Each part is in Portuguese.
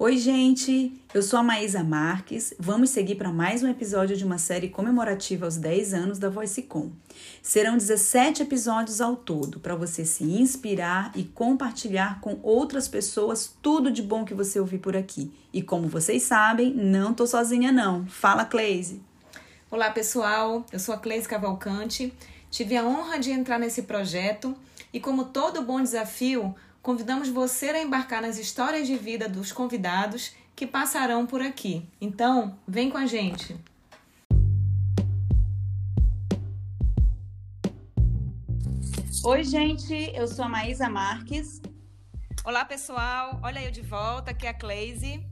Oi, gente! Eu sou a Maísa Marques. Vamos seguir para mais um episódio de uma série comemorativa aos 10 anos da VoiceCom. Serão 17 episódios ao todo para você se inspirar e compartilhar com outras pessoas tudo de bom que você ouvir por aqui. E como vocês sabem, não tô sozinha não. Fala, Cleise! Olá, pessoal. Eu sou a Cleise Cavalcante. Tive a honra de entrar nesse projeto e como todo bom desafio, convidamos você a embarcar nas histórias de vida dos convidados que passarão por aqui. Então, vem com a gente! Oi, gente, eu sou a Maísa Marques. Olá, pessoal. Olha eu de volta, aqui é a Cleise.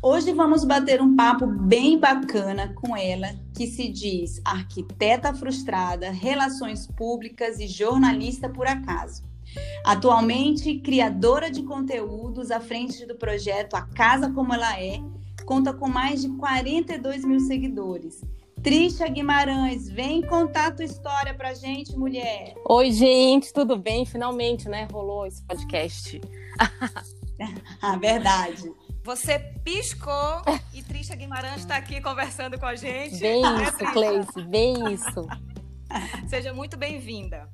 Hoje vamos bater um papo bem bacana com ela, que se diz arquiteta frustrada, relações públicas e jornalista por acaso. Atualmente, criadora de conteúdos à frente do projeto A Casa Como Ela É, conta com mais de 42 mil seguidores. Trisha Guimarães, vem contar tua história pra gente, mulher. Oi, gente, tudo bem? Finalmente, né? Rolou esse podcast. ah, verdade. Você piscou e Trisha Guimarães está aqui conversando com a gente. Bem isso, Cleice, bem isso. Seja muito bem-vinda.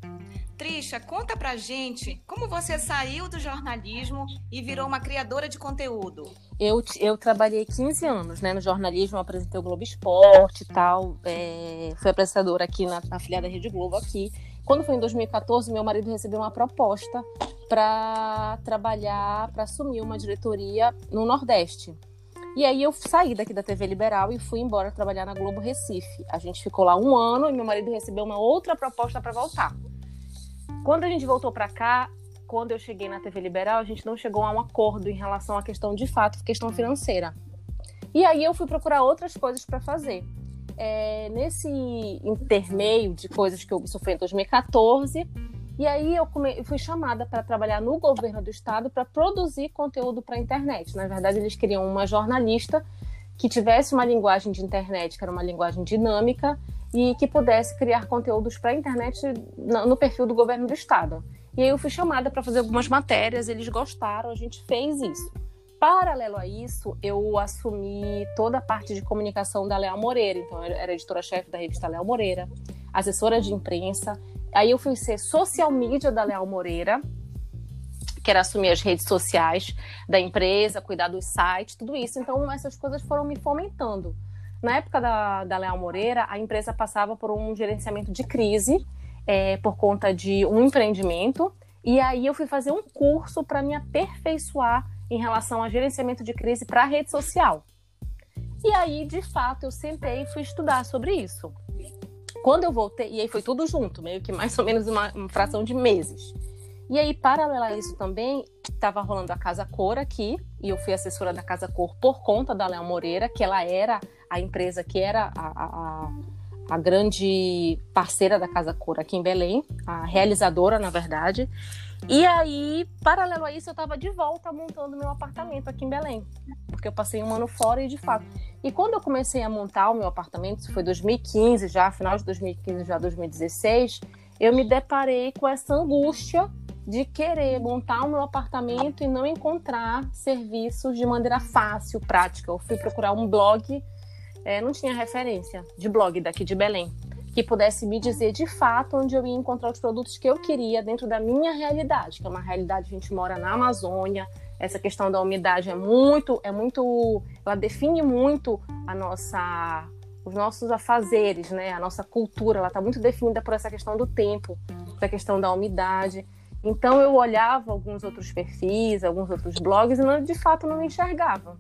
Trisha, conta pra gente como você saiu do jornalismo e virou uma criadora de conteúdo. Eu, eu trabalhei 15 anos né, no jornalismo, apresentei o Globo Esporte e tal. É, fui apresentadora aqui na, na filiada Rede Globo aqui. Quando foi em 2014, meu marido recebeu uma proposta para trabalhar, para assumir uma diretoria no Nordeste. E aí eu saí daqui da TV Liberal e fui embora trabalhar na Globo Recife. A gente ficou lá um ano e meu marido recebeu uma outra proposta para voltar. Quando a gente voltou para cá, quando eu cheguei na TV Liberal, a gente não chegou a um acordo em relação à questão de fato, questão financeira. E aí eu fui procurar outras coisas para fazer. É, nesse intermeio de coisas que eu sofri em 2014, e aí eu, come... fui chamada para trabalhar no governo do estado para produzir conteúdo para a internet. Na verdade, eles queriam uma jornalista que tivesse uma linguagem de internet, que era uma linguagem dinâmica, e que pudesse criar conteúdos para a internet no perfil do governo do estado. E aí eu fui chamada para fazer algumas matérias, eles gostaram, a gente fez isso. Paralelo a isso, eu assumi toda a parte de comunicação da Leal Moreira. Então, eu era editora-chefe da revista Leal Moreira, assessora de imprensa. Aí eu fui ser social media da Leal Moreira, que era assumir as redes sociais da empresa, cuidar dos sites, tudo isso. Então, essas coisas foram me fomentando. Na época da, da Leal Moreira, a empresa passava por um gerenciamento de crise é, por conta de um empreendimento. E aí eu fui fazer um curso para me aperfeiçoar em relação a gerenciamento de crise para rede social. E aí, de fato, eu sentei e fui estudar sobre isso. Quando eu voltei, e aí foi tudo junto, meio que mais ou menos uma, uma fração de meses. E aí, paralelo a isso também, estava rolando a Casa Cor aqui, e eu fui assessora da Casa Cor por conta da Léo Moreira, que ela era a empresa que era a, a, a grande parceira da Casa Cor aqui em Belém, a realizadora, na verdade. E aí, paralelo a isso, eu estava de volta montando meu apartamento aqui em Belém, porque eu passei um ano fora e de fato. E quando eu comecei a montar o meu apartamento, isso foi 2015 já, final de 2015, já 2016, eu me deparei com essa angústia de querer montar o meu apartamento e não encontrar serviços de maneira fácil, prática. Eu fui procurar um blog, é, não tinha referência de blog daqui de Belém, que pudesse me dizer de fato onde eu ia encontrar os produtos que eu queria dentro da minha realidade, que é uma realidade, a gente mora na Amazônia, essa questão da umidade é muito, é muito, ela define muito a nossa os nossos afazeres, né? A nossa cultura, ela está muito definida por essa questão do tempo, da questão da umidade. Então eu olhava alguns outros perfis, alguns outros blogs e não, de fato não enxergava.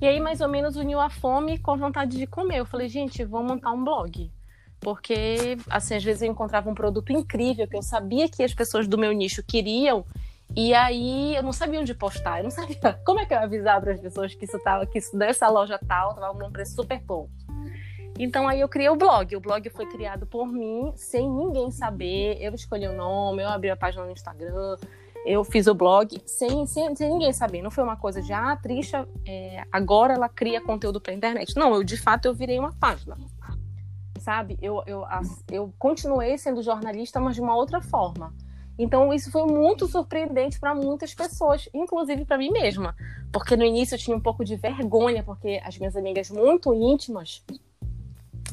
E aí mais ou menos uniu a fome com a vontade de comer. Eu falei, gente, vou montar um blog. Porque, assim, às vezes eu encontrava um produto incrível que eu sabia que as pessoas do meu nicho queriam e aí eu não sabia onde postar, eu não sabia como é que eu avisava para as pessoas que isso tava, que isso dessa loja tal estava num preço super bom. Então aí eu criei o blog. O blog foi criado por mim, sem ninguém saber. Eu escolhi o nome, eu abri a página no Instagram, eu fiz o blog sem, sem, sem ninguém saber. Não foi uma coisa de, ah, a Trisha, é, agora ela cria conteúdo para internet. Não, eu de fato eu virei uma página. Sabe? Eu, eu, eu continuei sendo jornalista, mas de uma outra forma. Então, isso foi muito surpreendente para muitas pessoas, inclusive para mim mesma. Porque no início eu tinha um pouco de vergonha, porque as minhas amigas muito íntimas,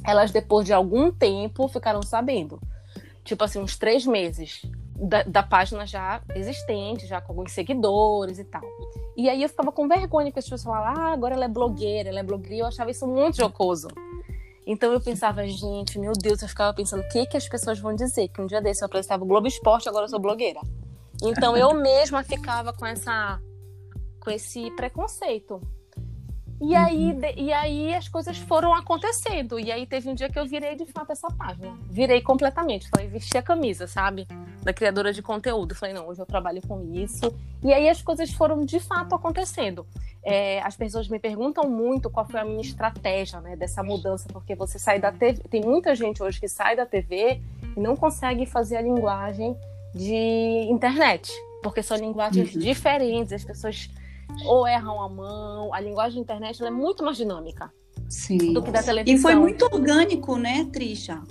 elas depois de algum tempo ficaram sabendo. Tipo assim, uns três meses da, da página já existente, já com alguns seguidores e tal. E aí eu ficava com vergonha que as pessoas falavam, ah, agora ela é blogueira, ela é blogueira. Eu achava isso muito jocoso. Então eu pensava, gente, meu Deus, eu ficava pensando, o que, que as pessoas vão dizer? Que um dia desse eu apresentava o Globo Esporte, agora eu sou blogueira. Então eu mesma ficava com essa com esse preconceito. E aí, uhum. de, e aí as coisas foram acontecendo. E aí teve um dia que eu virei de fato essa página. Virei completamente. Falei, vesti a camisa, sabe? Da criadora de conteúdo. Falei, não, hoje eu trabalho com isso. E aí as coisas foram de fato acontecendo. É, as pessoas me perguntam muito qual foi a minha estratégia né, dessa mudança, porque você sai da TV. Tem muita gente hoje que sai da TV e não consegue fazer a linguagem de internet, porque são linguagens uhum. diferentes, as pessoas ou erram a mão. A linguagem da internet é muito mais dinâmica. Sim. Do que da televisão. E foi muito orgânico, né, Trisha?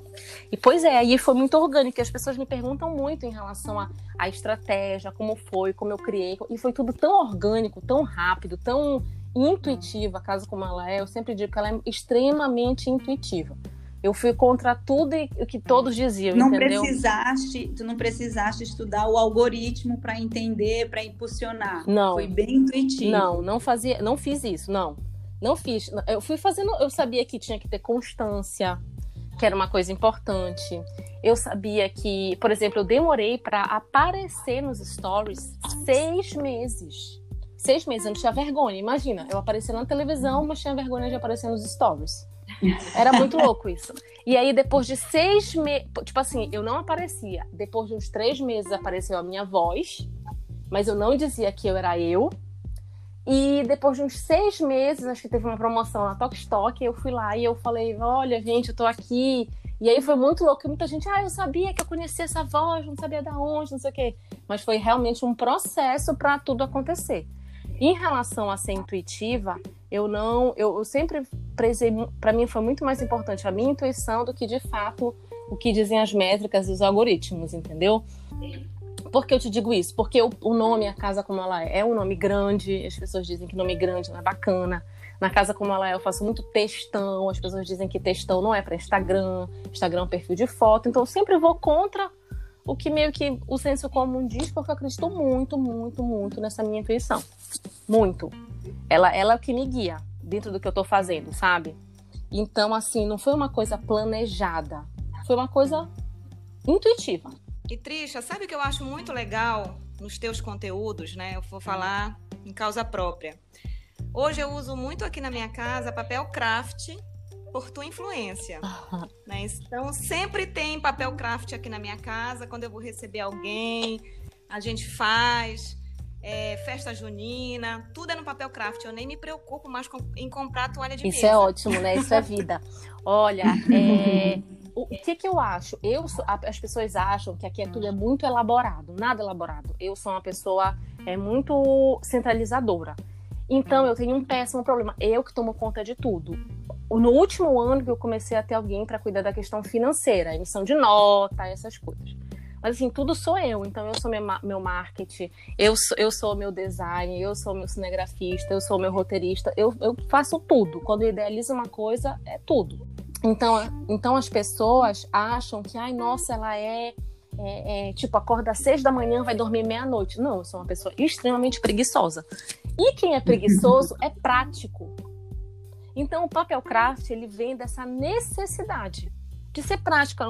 E pois é, aí foi muito orgânico. As pessoas me perguntam muito em relação à, estratégia, como foi, como eu criei. E foi tudo tão orgânico, tão rápido, tão intuitiva, a casa como ela é. Eu sempre digo que ela é extremamente intuitiva. Eu fui contra tudo o que todos diziam, não entendeu? precisaste, tu não precisaste estudar o algoritmo para entender, para impulsionar. Não. Foi bem intuitivo. Não, não fazia, não fiz isso, não. Não fiz. Eu fui fazendo, eu sabia que tinha que ter constância, que era uma coisa importante. Eu sabia que, por exemplo, eu demorei para aparecer nos stories seis meses. Seis meses, eu não tinha vergonha. Imagina, eu aparecia na televisão, mas tinha vergonha de aparecer nos stories. Era muito louco isso. E aí, depois de seis meses. Tipo assim, eu não aparecia. Depois de uns três meses apareceu a minha voz, mas eu não dizia que eu era eu. E depois de uns seis meses, acho que teve uma promoção na Tokstok, eu fui lá e eu falei: Olha, gente, eu tô aqui. E aí foi muito louco, muita gente, ah, eu sabia que eu conhecia essa voz, não sabia de onde, não sei o quê. Mas foi realmente um processo para tudo acontecer. Em relação a ser intuitiva, eu não, eu, eu sempre prezei, para mim foi muito mais importante a minha intuição do que de fato o que dizem as métricas e os algoritmos, entendeu? Por que eu te digo isso? Porque o, o nome A Casa Como Ela É é um nome grande, as pessoas dizem que nome grande não é bacana. Na Casa Como Ela É eu faço muito textão, as pessoas dizem que textão não é para Instagram, Instagram é um perfil de foto, então eu sempre vou contra o que meio que o senso comum diz, porque eu acredito muito, muito, muito nessa minha intuição. Muito. Ela, ela é o que me guia dentro do que eu tô fazendo, sabe? Então, assim, não foi uma coisa planejada. Foi uma coisa intuitiva. E Trisha, sabe o que eu acho muito legal nos teus conteúdos, né? Eu vou falar em causa própria. Hoje eu uso muito aqui na minha casa papel craft por tua influência. Né? Então, sempre tem papel craft aqui na minha casa. Quando eu vou receber alguém, a gente faz. É, festa junina, tudo é no papel craft. Eu nem me preocupo mais com, em comprar toalha de Isso mesa. é ótimo, né? Isso é vida. Olha, é, o que que eu acho? Eu, as pessoas acham que aqui é tudo é muito elaborado, nada elaborado. Eu sou uma pessoa é muito centralizadora. Então eu tenho um péssimo problema. Eu que tomo conta de tudo no último ano que eu comecei a ter alguém para cuidar da questão financeira, emissão de nota, essas coisas. Mas assim, tudo sou eu. Então eu sou meu, meu marketing, eu sou, eu sou meu design, eu sou meu cinegrafista, eu sou meu roteirista, eu, eu faço tudo. Quando eu idealizo uma coisa, é tudo. Então, então as pessoas acham que, ai, nossa, ela é, é, é tipo, acorda às seis da manhã, vai dormir meia-noite. Não, eu sou uma pessoa extremamente preguiçosa. E quem é preguiçoso é prático. Então, o papel craft ele vem dessa necessidade de ser prática,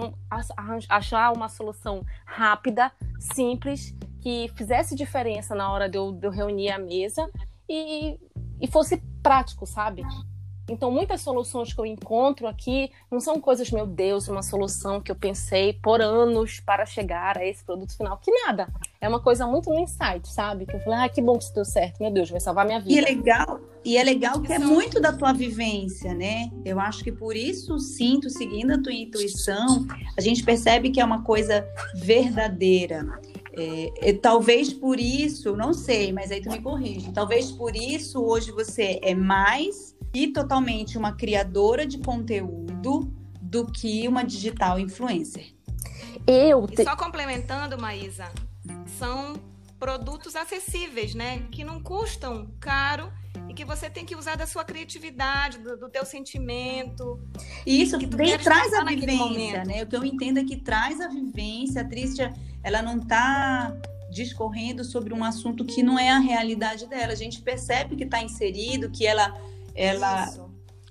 achar uma solução rápida, simples, que fizesse diferença na hora de eu, de eu reunir a mesa e, e fosse prático, sabe? Então, muitas soluções que eu encontro aqui não são coisas, meu Deus, uma solução que eu pensei por anos para chegar a esse produto final. Que nada. É uma coisa muito no insight, sabe? Que eu falei, ah, que bom que isso deu certo. Meu Deus, vai salvar minha vida. E é legal, e é legal que é muito da tua vivência, né? Eu acho que por isso, sinto, seguindo a tua intuição, a gente percebe que é uma coisa verdadeira. É, talvez por isso, não sei, mas aí tu me corrige. Talvez por isso hoje você é mais e totalmente uma criadora de conteúdo do que uma digital influencer. Eu te... E só complementando, Maísa, são produtos acessíveis, né? Que não custam caro e que você tem que usar da sua criatividade, do, do teu sentimento. E isso vem, traz a vivência, né? O que eu entendo é que traz a vivência. A Tristia, ela não está discorrendo sobre um assunto que não é a realidade dela. A gente percebe que está inserido, que ela, ela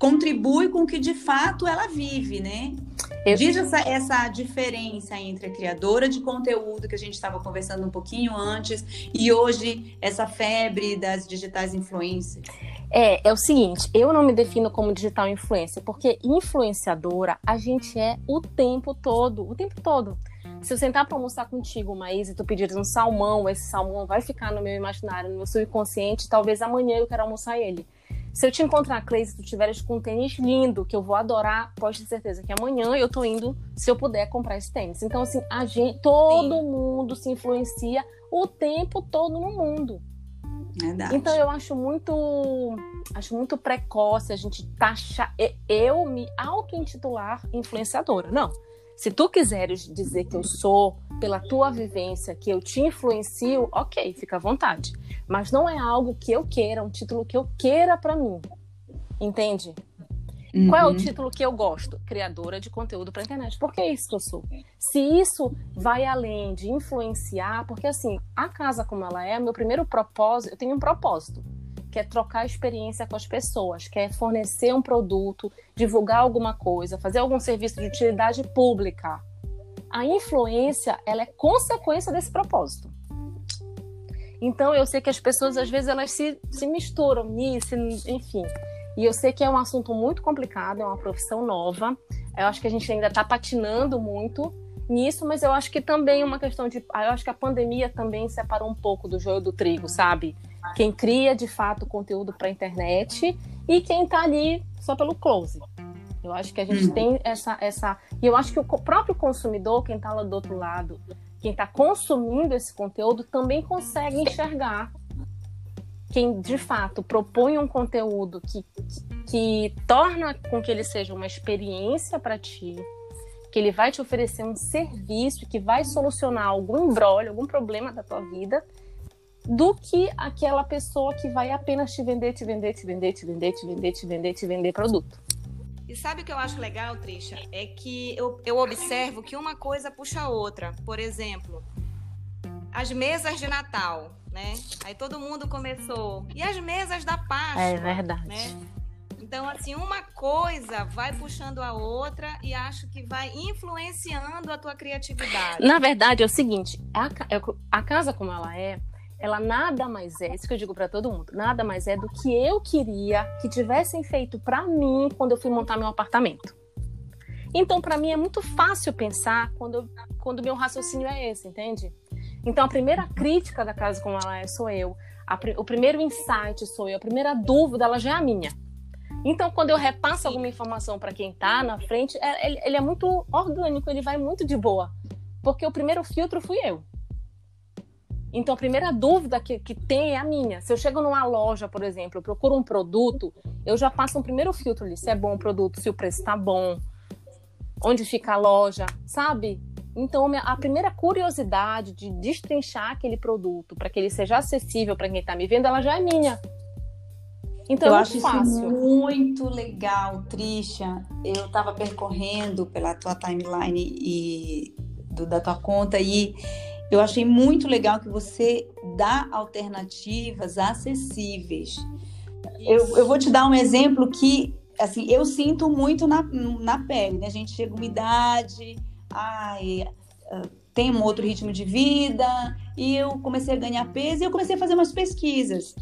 contribui com o que de fato ela vive, né? Eu... Diz essa, essa diferença entre a criadora de conteúdo, que a gente estava conversando um pouquinho antes, e hoje essa febre das digitais influencers. É, é o seguinte, eu não me defino como digital influencer, porque influenciadora a gente é o tempo todo, o tempo todo. Se eu sentar para almoçar contigo, Maís, e tu pedires um salmão, esse salmão vai ficar no meu imaginário, no meu subconsciente, talvez amanhã eu quero almoçar ele. Se eu te encontrar, Clay, se tu tiveres com um tênis lindo, que eu vou adorar, pode ter certeza que amanhã eu tô indo, se eu puder, comprar esse tênis. Então, assim, a gente, todo Sim. mundo se influencia o tempo todo no mundo. Verdade. Então eu acho muito acho muito precoce a gente taxar eu me auto-intitular influenciadora. Não. Se tu quiseres dizer que eu sou, pela tua vivência, que eu te influencio, ok, fica à vontade. Mas não é algo que eu queira, um título que eu queira para mim. Entende? Uhum. Qual é o título que eu gosto? Criadora de conteúdo para internet. Por que é isso que eu sou? Se isso vai além de influenciar, porque assim, a casa como ela é, meu primeiro propósito, eu tenho um propósito quer trocar experiência com as pessoas, quer fornecer um produto, divulgar alguma coisa, fazer algum serviço de utilidade pública. A influência, ela é consequência desse propósito. Então, eu sei que as pessoas, às vezes, elas se, se misturam nisso, enfim. E eu sei que é um assunto muito complicado, é uma profissão nova. Eu acho que a gente ainda está patinando muito nisso, mas eu acho que também é uma questão de. Eu acho que a pandemia também separou um pouco do joio do trigo, sabe? Quem cria de fato conteúdo para a internet e quem está ali só pelo close. Eu acho que a gente uhum. tem essa, essa. E eu acho que o próprio consumidor, quem está lá do outro lado, quem está consumindo esse conteúdo, também consegue enxergar quem de fato propõe um conteúdo que, que torna com que ele seja uma experiência para ti, que ele vai te oferecer um serviço que vai solucionar algum embrólio, algum problema da tua vida, do que aquela pessoa que vai apenas te vender, te vender, te vender, te vender, te vender, te vender, te vender produto. E sabe o que eu acho legal, Trisha? É que eu, eu observo que uma coisa puxa a outra. Por exemplo, as mesas de Natal, né? Aí todo mundo começou. E as mesas da Páscoa? É verdade. Né? Então, assim, uma coisa vai puxando a outra e acho que vai influenciando a tua criatividade. Na verdade, é o seguinte: a, a casa como ela é, ela nada mais é, isso que eu digo para todo mundo, nada mais é do que eu queria que tivessem feito para mim quando eu fui montar meu apartamento. Então, para mim é muito fácil pensar quando quando meu raciocínio é esse, entende? Então, a primeira crítica da casa como ela é sou eu, a, o primeiro insight sou eu, a primeira dúvida ela já é a minha. Então, quando eu repasso alguma informação para quem está na frente, é, ele, ele é muito orgânico, ele vai muito de boa, porque o primeiro filtro fui eu. Então, a primeira dúvida que, que tem é a minha. Se eu chego numa loja, por exemplo, eu procuro um produto, eu já passo um primeiro filtro ali, se é bom o produto, se o preço está bom, onde fica a loja, sabe? Então, a primeira curiosidade de destrinchar aquele produto para que ele seja acessível para quem está me vendo, ela já é minha. Então, eu é acho fácil. isso muito legal, Trisha. Eu estava percorrendo pela tua timeline e do, da tua conta e eu achei muito legal que você dá alternativas acessíveis. Eu, eu vou te dar um exemplo que, assim, eu sinto muito na, na pele, né? A gente chega umidade, ai, ah, tem um outro ritmo de vida, e eu comecei a ganhar peso e eu comecei a fazer umas pesquisas.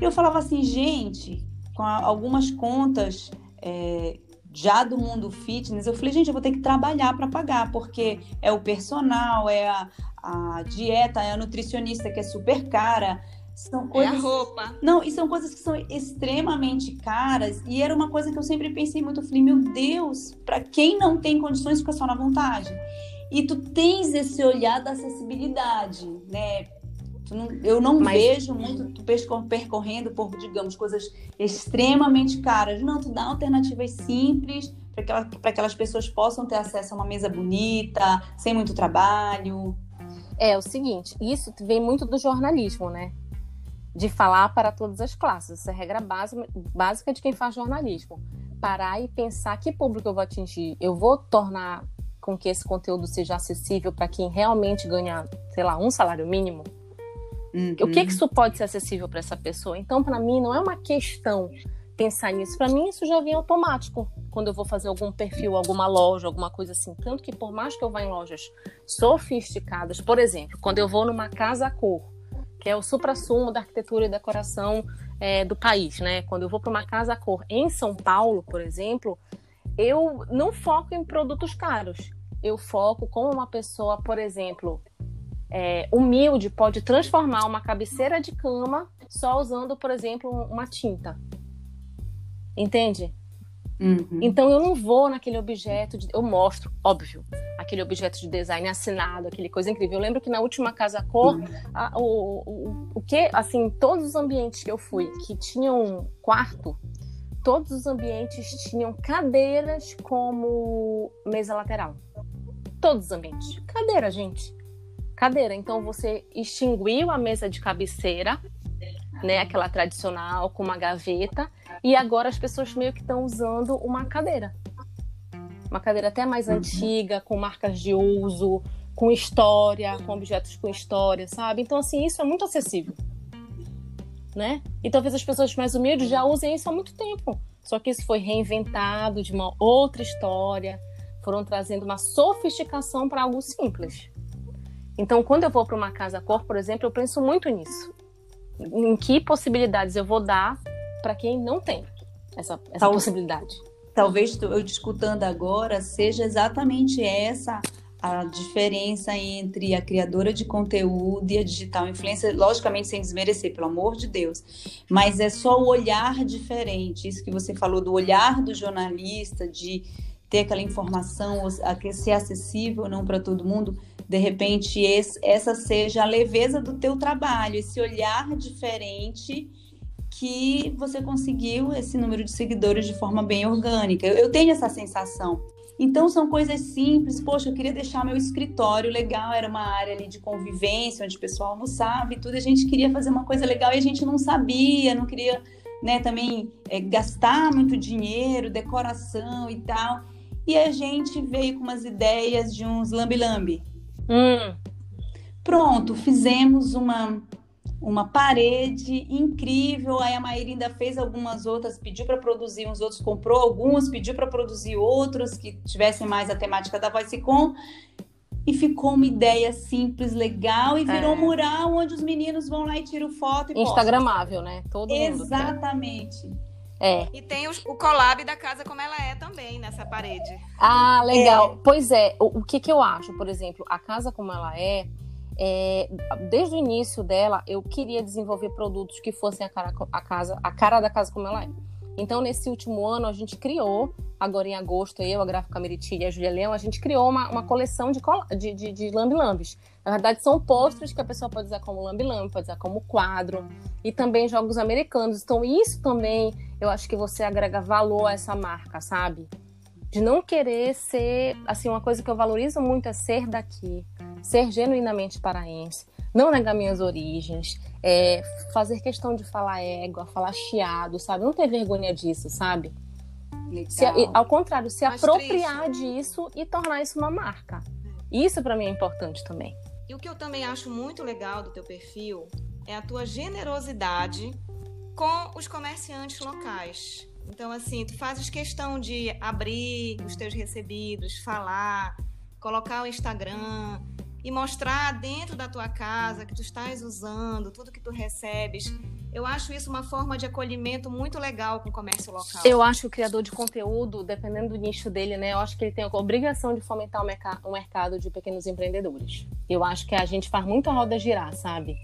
Eu falava assim, gente, com algumas contas é, já do mundo fitness, eu falei, gente, eu vou ter que trabalhar para pagar, porque é o personal, é a, a dieta, é a nutricionista que é super cara. São coisas... É a roupa. Não, e são coisas que são extremamente caras. E era uma coisa que eu sempre pensei muito. Eu falei, meu Deus, para quem não tem condições, fica só na vontade. E tu tens esse olhar da acessibilidade, né? Não, eu não Mas... vejo muito tu percorrendo por, digamos, coisas extremamente caras. Não, tu dá alternativas simples para que, aquelas pessoas possam ter acesso a uma mesa bonita, sem muito trabalho. É o seguinte, isso vem muito do jornalismo, né? De falar para todas as classes. Essa é a regra básica, básica de quem faz jornalismo. Parar e pensar que público eu vou atingir. Eu vou tornar com que esse conteúdo seja acessível para quem realmente ganha, sei lá, um salário mínimo? Uhum. O que, que isso pode ser acessível para essa pessoa? Então, para mim, não é uma questão pensar nisso. Para mim, isso já vem automático quando eu vou fazer algum perfil, alguma loja, alguma coisa assim. Tanto que, por mais que eu vá em lojas sofisticadas, por exemplo, quando eu vou numa casa cor, que é o supra-sumo da arquitetura e decoração é, do país, né? Quando eu vou para uma casa cor em São Paulo, por exemplo, eu não foco em produtos caros eu foco como uma pessoa, por exemplo, é, humilde pode transformar uma cabeceira de cama só usando, por exemplo, uma tinta. Entende? Uhum. Então eu não vou naquele objeto, de, eu mostro, óbvio, aquele objeto de design assinado, aquele coisa incrível. Eu lembro que na última casa cor, uhum. a, o, o, o que, assim, todos os ambientes que eu fui que tinham quarto, todos os ambientes tinham cadeiras como mesa lateral todos os ambientes. Cadeira, gente. Cadeira. Então você extinguiu a mesa de cabeceira, né, aquela tradicional com uma gaveta, e agora as pessoas meio que estão usando uma cadeira. Uma cadeira até mais uhum. antiga, com marcas de uso, com história, com objetos com história, sabe? Então assim, isso é muito acessível. Né? E talvez as pessoas mais humildes já usem isso há muito tempo. Só que isso foi reinventado de uma outra história, foram trazendo uma sofisticação para algo simples. Então, quando eu vou para uma casa cor, por exemplo, eu penso muito nisso. Em que possibilidades eu vou dar para quem não tem essa, essa possibilidade. Talvez eu te escutando agora seja exatamente essa a diferença entre a criadora de conteúdo e a digital influencer, logicamente sem desmerecer, pelo amor de Deus, mas é só o olhar diferente, isso que você falou do olhar do jornalista, de ter aquela informação, ser acessível não para todo mundo, de repente esse, essa seja a leveza do teu trabalho, esse olhar diferente que você conseguiu esse número de seguidores de forma bem orgânica. Eu, eu tenho essa sensação. Então são coisas simples. Poxa, eu queria deixar meu escritório legal, era uma área ali de convivência, onde o pessoal almoçava e tudo. A gente queria fazer uma coisa legal e a gente não sabia, não queria né, também é, gastar muito dinheiro, decoração e tal e a gente veio com umas ideias de uns lambi-lambi. Hum. Pronto, fizemos uma uma parede incrível. Aí a Maíra ainda fez algumas outras, pediu para produzir uns outros, comprou alguns, pediu para produzir outros que tivessem mais a temática da VoiceCon. E ficou uma ideia simples, legal, e virou é. um mural onde os meninos vão lá e tiram foto e Instagramável, postam. né? Todo Exatamente. Mundo é. E tem o, o collab da casa como ela é também nessa parede. Ah, legal. É. Pois é, o, o, que, que eu acho, por exemplo, a casa como ela é, é, desde o início dela, eu queria desenvolver produtos que fossem a cara, a casa, a cara da casa como ela é. Então, nesse último ano, a gente criou, agora em agosto, eu, a Gráfica Meriti e a Julia Leão, a gente criou uma, uma coleção de, de, de, de lambi-lambis. Na verdade, são posters que a pessoa pode usar como lambi-lambi, pode usar como quadro, e também jogos americanos. Então, isso também, eu acho que você agrega valor a essa marca, sabe? De não querer ser, assim, uma coisa que eu valorizo muito é ser daqui, ser genuinamente paraense não negar minhas origens, é, fazer questão de falar égua, falar chiado, sabe? Não ter vergonha disso, sabe? Se, ao contrário, se apropriar triste. disso e tornar isso uma marca. Isso para mim é importante também. E o que eu também acho muito legal do teu perfil é a tua generosidade com os comerciantes locais. Então, assim, tu fazes questão de abrir os teus recebidos, falar, colocar o Instagram, e mostrar dentro da tua casa que tu estás usando, tudo que tu recebes. Eu acho isso uma forma de acolhimento muito legal com o comércio local. Eu acho que o criador de conteúdo, dependendo do nicho dele, né, eu acho que ele tem a obrigação de fomentar o, merc o mercado de pequenos empreendedores. Eu acho que a gente faz muito a roda girar, sabe?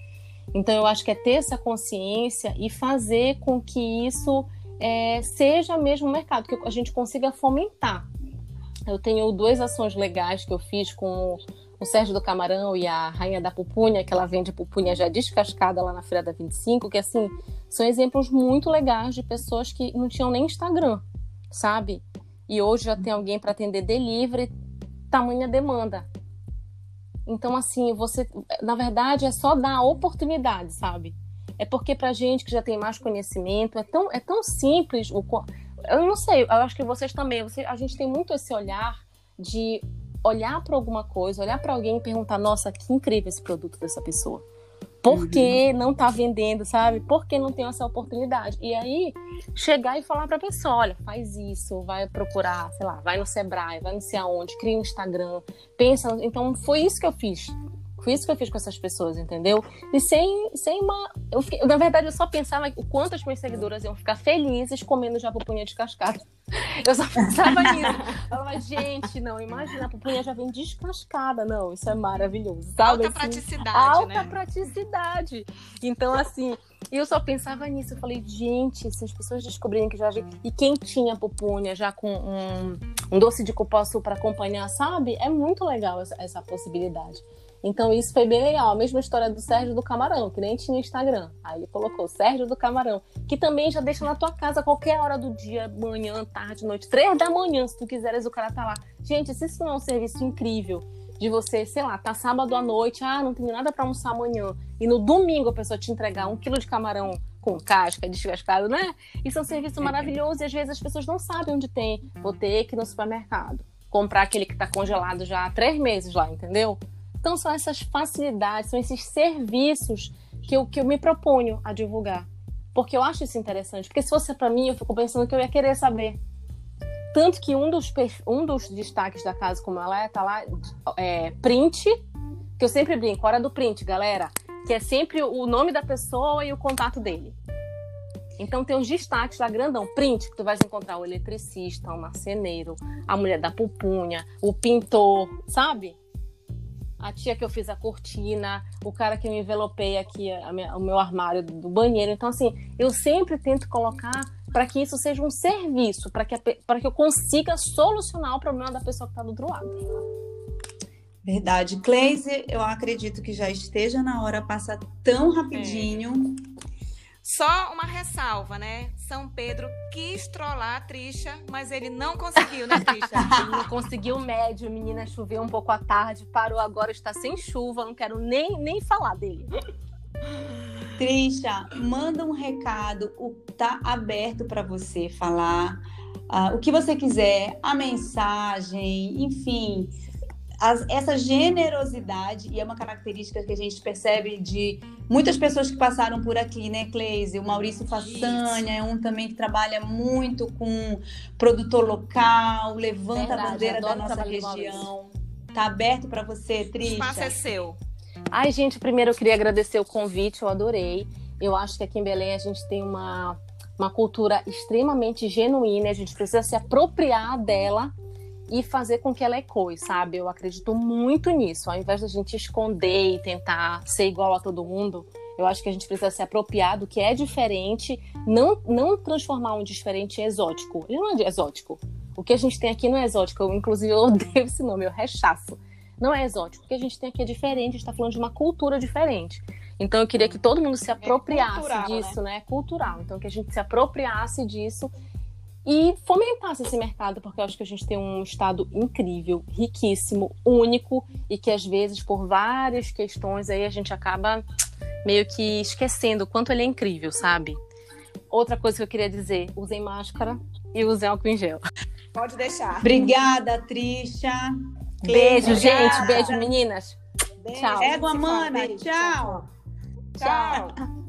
Então eu acho que é ter essa consciência e fazer com que isso é, seja mesmo um mercado, que a gente consiga fomentar. Eu tenho duas ações legais que eu fiz com o Sérgio do Camarão e a Rainha da Pupunha, que ela vende pupunha já descascada lá na Feira da 25, que assim, são exemplos muito legais de pessoas que não tinham nem Instagram, sabe? E hoje já tem alguém para atender delivery, tamanha demanda. Então, assim, você, na verdade, é só dar oportunidade, sabe? É porque pra gente que já tem mais conhecimento, é tão, é tão simples. O, eu não sei, eu acho que vocês também, você, a gente tem muito esse olhar de olhar para alguma coisa, olhar para alguém e perguntar: nossa, que incrível esse produto dessa pessoa. Por que uhum. não tá vendendo, sabe? Por que não tem essa oportunidade? E aí, chegar e falar pra pessoa, olha, faz isso, vai procurar, sei lá, vai no Sebrae, vai não sei aonde, cria um Instagram, pensa. Então, foi isso que eu fiz. Foi isso que eu fiz com essas pessoas, entendeu? E sem, sem uma. Eu fiquei, na verdade, eu só pensava o quanto as minhas seguidoras iam ficar felizes comendo já pupunha descascada. Eu só pensava nisso. Eu falava, gente, não, imagina, a pupunha já vem descascada. Não, isso é maravilhoso. Sabe? Alta assim, praticidade. Alta né? praticidade. Então, assim, eu só pensava nisso. Eu falei, gente, se as pessoas descobrirem que já vem. E quem tinha pupunha já com um, um doce de cupuaçu para acompanhar, sabe? É muito legal essa, essa possibilidade. Então isso foi bem legal. A mesma história do Sérgio do Camarão, que nem tinha Instagram. Aí ele colocou Sérgio do Camarão, que também já deixa na tua casa qualquer hora do dia, manhã, tarde, noite, três da manhã, se tu quiseres, o cara tá lá. Gente, se isso não é um serviço incrível de você, sei lá, tá sábado à noite, ah, não tenho nada para almoçar amanhã, e no domingo a pessoa te entregar um quilo de camarão com casca, descascado, né? Isso é um serviço maravilhoso e às vezes as pessoas não sabem onde tem. Vou ter que ir no supermercado. Comprar aquele que tá congelado já há três meses lá, entendeu? Então, são essas facilidades, são esses serviços que eu, que eu me proponho a divulgar. Porque eu acho isso interessante. Porque se fosse para mim, eu fico pensando que eu ia querer saber. Tanto que um dos, um dos destaques da casa como ela é, tá lá, é, print, que eu sempre brinco, hora do print, galera, que é sempre o nome da pessoa e o contato dele. Então tem os destaques lá grandão, print, que tu vais encontrar o eletricista, o marceneiro, a mulher da pupunha, o pintor, sabe? A tia que eu fiz a cortina, o cara que me envelopei aqui minha, o meu armário do banheiro. Então, assim, eu sempre tento colocar para que isso seja um serviço, para que, que eu consiga solucionar o problema da pessoa que está do outro lado. Verdade. Cleise, eu acredito que já esteja na hora, passa tão rapidinho. É. Só uma ressalva, né? São Pedro quis trollar a Trisha, mas ele não conseguiu, né, Trisha? ele não conseguiu médio, menina, choveu um pouco à tarde, parou agora, está sem chuva, não quero nem, nem falar dele. Trisha, manda um recado, o tá aberto para você falar. Uh, o que você quiser, a mensagem, enfim, as, essa generosidade, e é uma característica que a gente percebe de muitas pessoas que passaram por aqui, né, Cleise? O Maurício Façanha é um também que trabalha muito com produtor local, levanta Verdade, a bandeira da nossa região. Tá aberto para você, Trisha? O espaço é seu. Ai, gente, primeiro eu queria agradecer o convite, eu adorei. Eu acho que aqui em Belém a gente tem uma, uma cultura extremamente genuína, a gente precisa se apropriar dela e fazer com que ela ecoe, sabe? Eu acredito muito nisso. Ao invés da gente esconder e tentar ser igual a todo mundo, eu acho que a gente precisa se apropriar do que é diferente, não, não transformar um diferente em exótico. Ele não é exótico. O que a gente tem aqui não é exótico. Eu, inclusive, eu odeio esse nome, eu rechaço. Não é exótico. O que a gente tem aqui é diferente, a gente está falando de uma cultura diferente. Então eu queria que todo mundo se é apropriasse é cultural, disso, né? né? Cultural. Então que a gente se apropriasse disso e fomentasse esse mercado, porque eu acho que a gente tem um estado incrível, riquíssimo, único e que às vezes por várias questões aí a gente acaba meio que esquecendo o quanto ele é incrível, sabe? Outra coisa que eu queria dizer, usem máscara e usem álcool em gel. Pode deixar. Obrigada, Trisha. Beijo, gente. Beijo, meninas. Beijo. Tchau. Égua, mana. Tchau. Tchau. tchau.